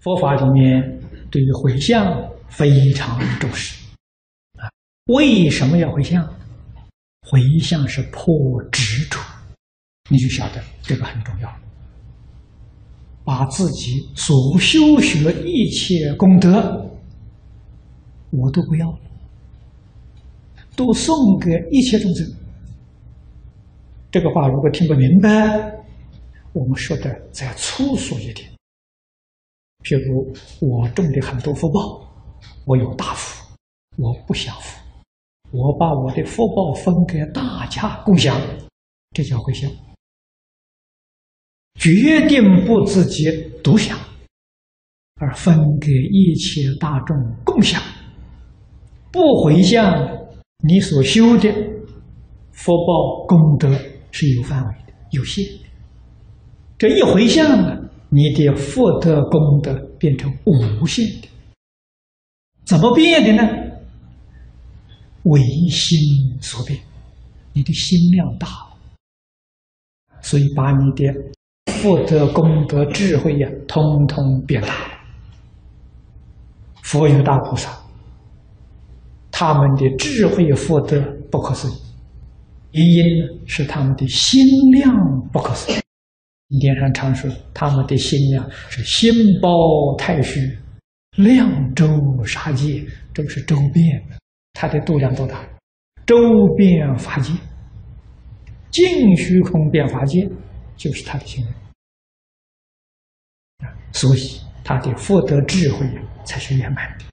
佛法里面对于回向非常重视啊！为什么要回向？回向是破执着，你就晓得这个很重要。把自己所修学一切功德，我都不要了，都送给一切众生。这个话如果听不明白，我们说的再粗俗一点，譬如我种的很多福报，我有大福，我不享福，我把我的福报分给大家共享，这叫回向。决定不自己独享，而分给一切大众共享。不回向，你所修的福报功德是有范围的、有限的。这一回向啊，你的福德功德变成无限的。怎么变的呢？唯心所变，你的心量大了，所以把你的福德功德智慧呀，通通变大了。佛有大菩萨，他们的智慧福德不可思议，原因是他们的心量不可思议。经典上常说，他们的心量是心包太虚，量周沙界，这是周遍，他的度量多大？周遍法界，尽虚空遍法界，就是他的心量。所以他的福德智慧才是圆满的。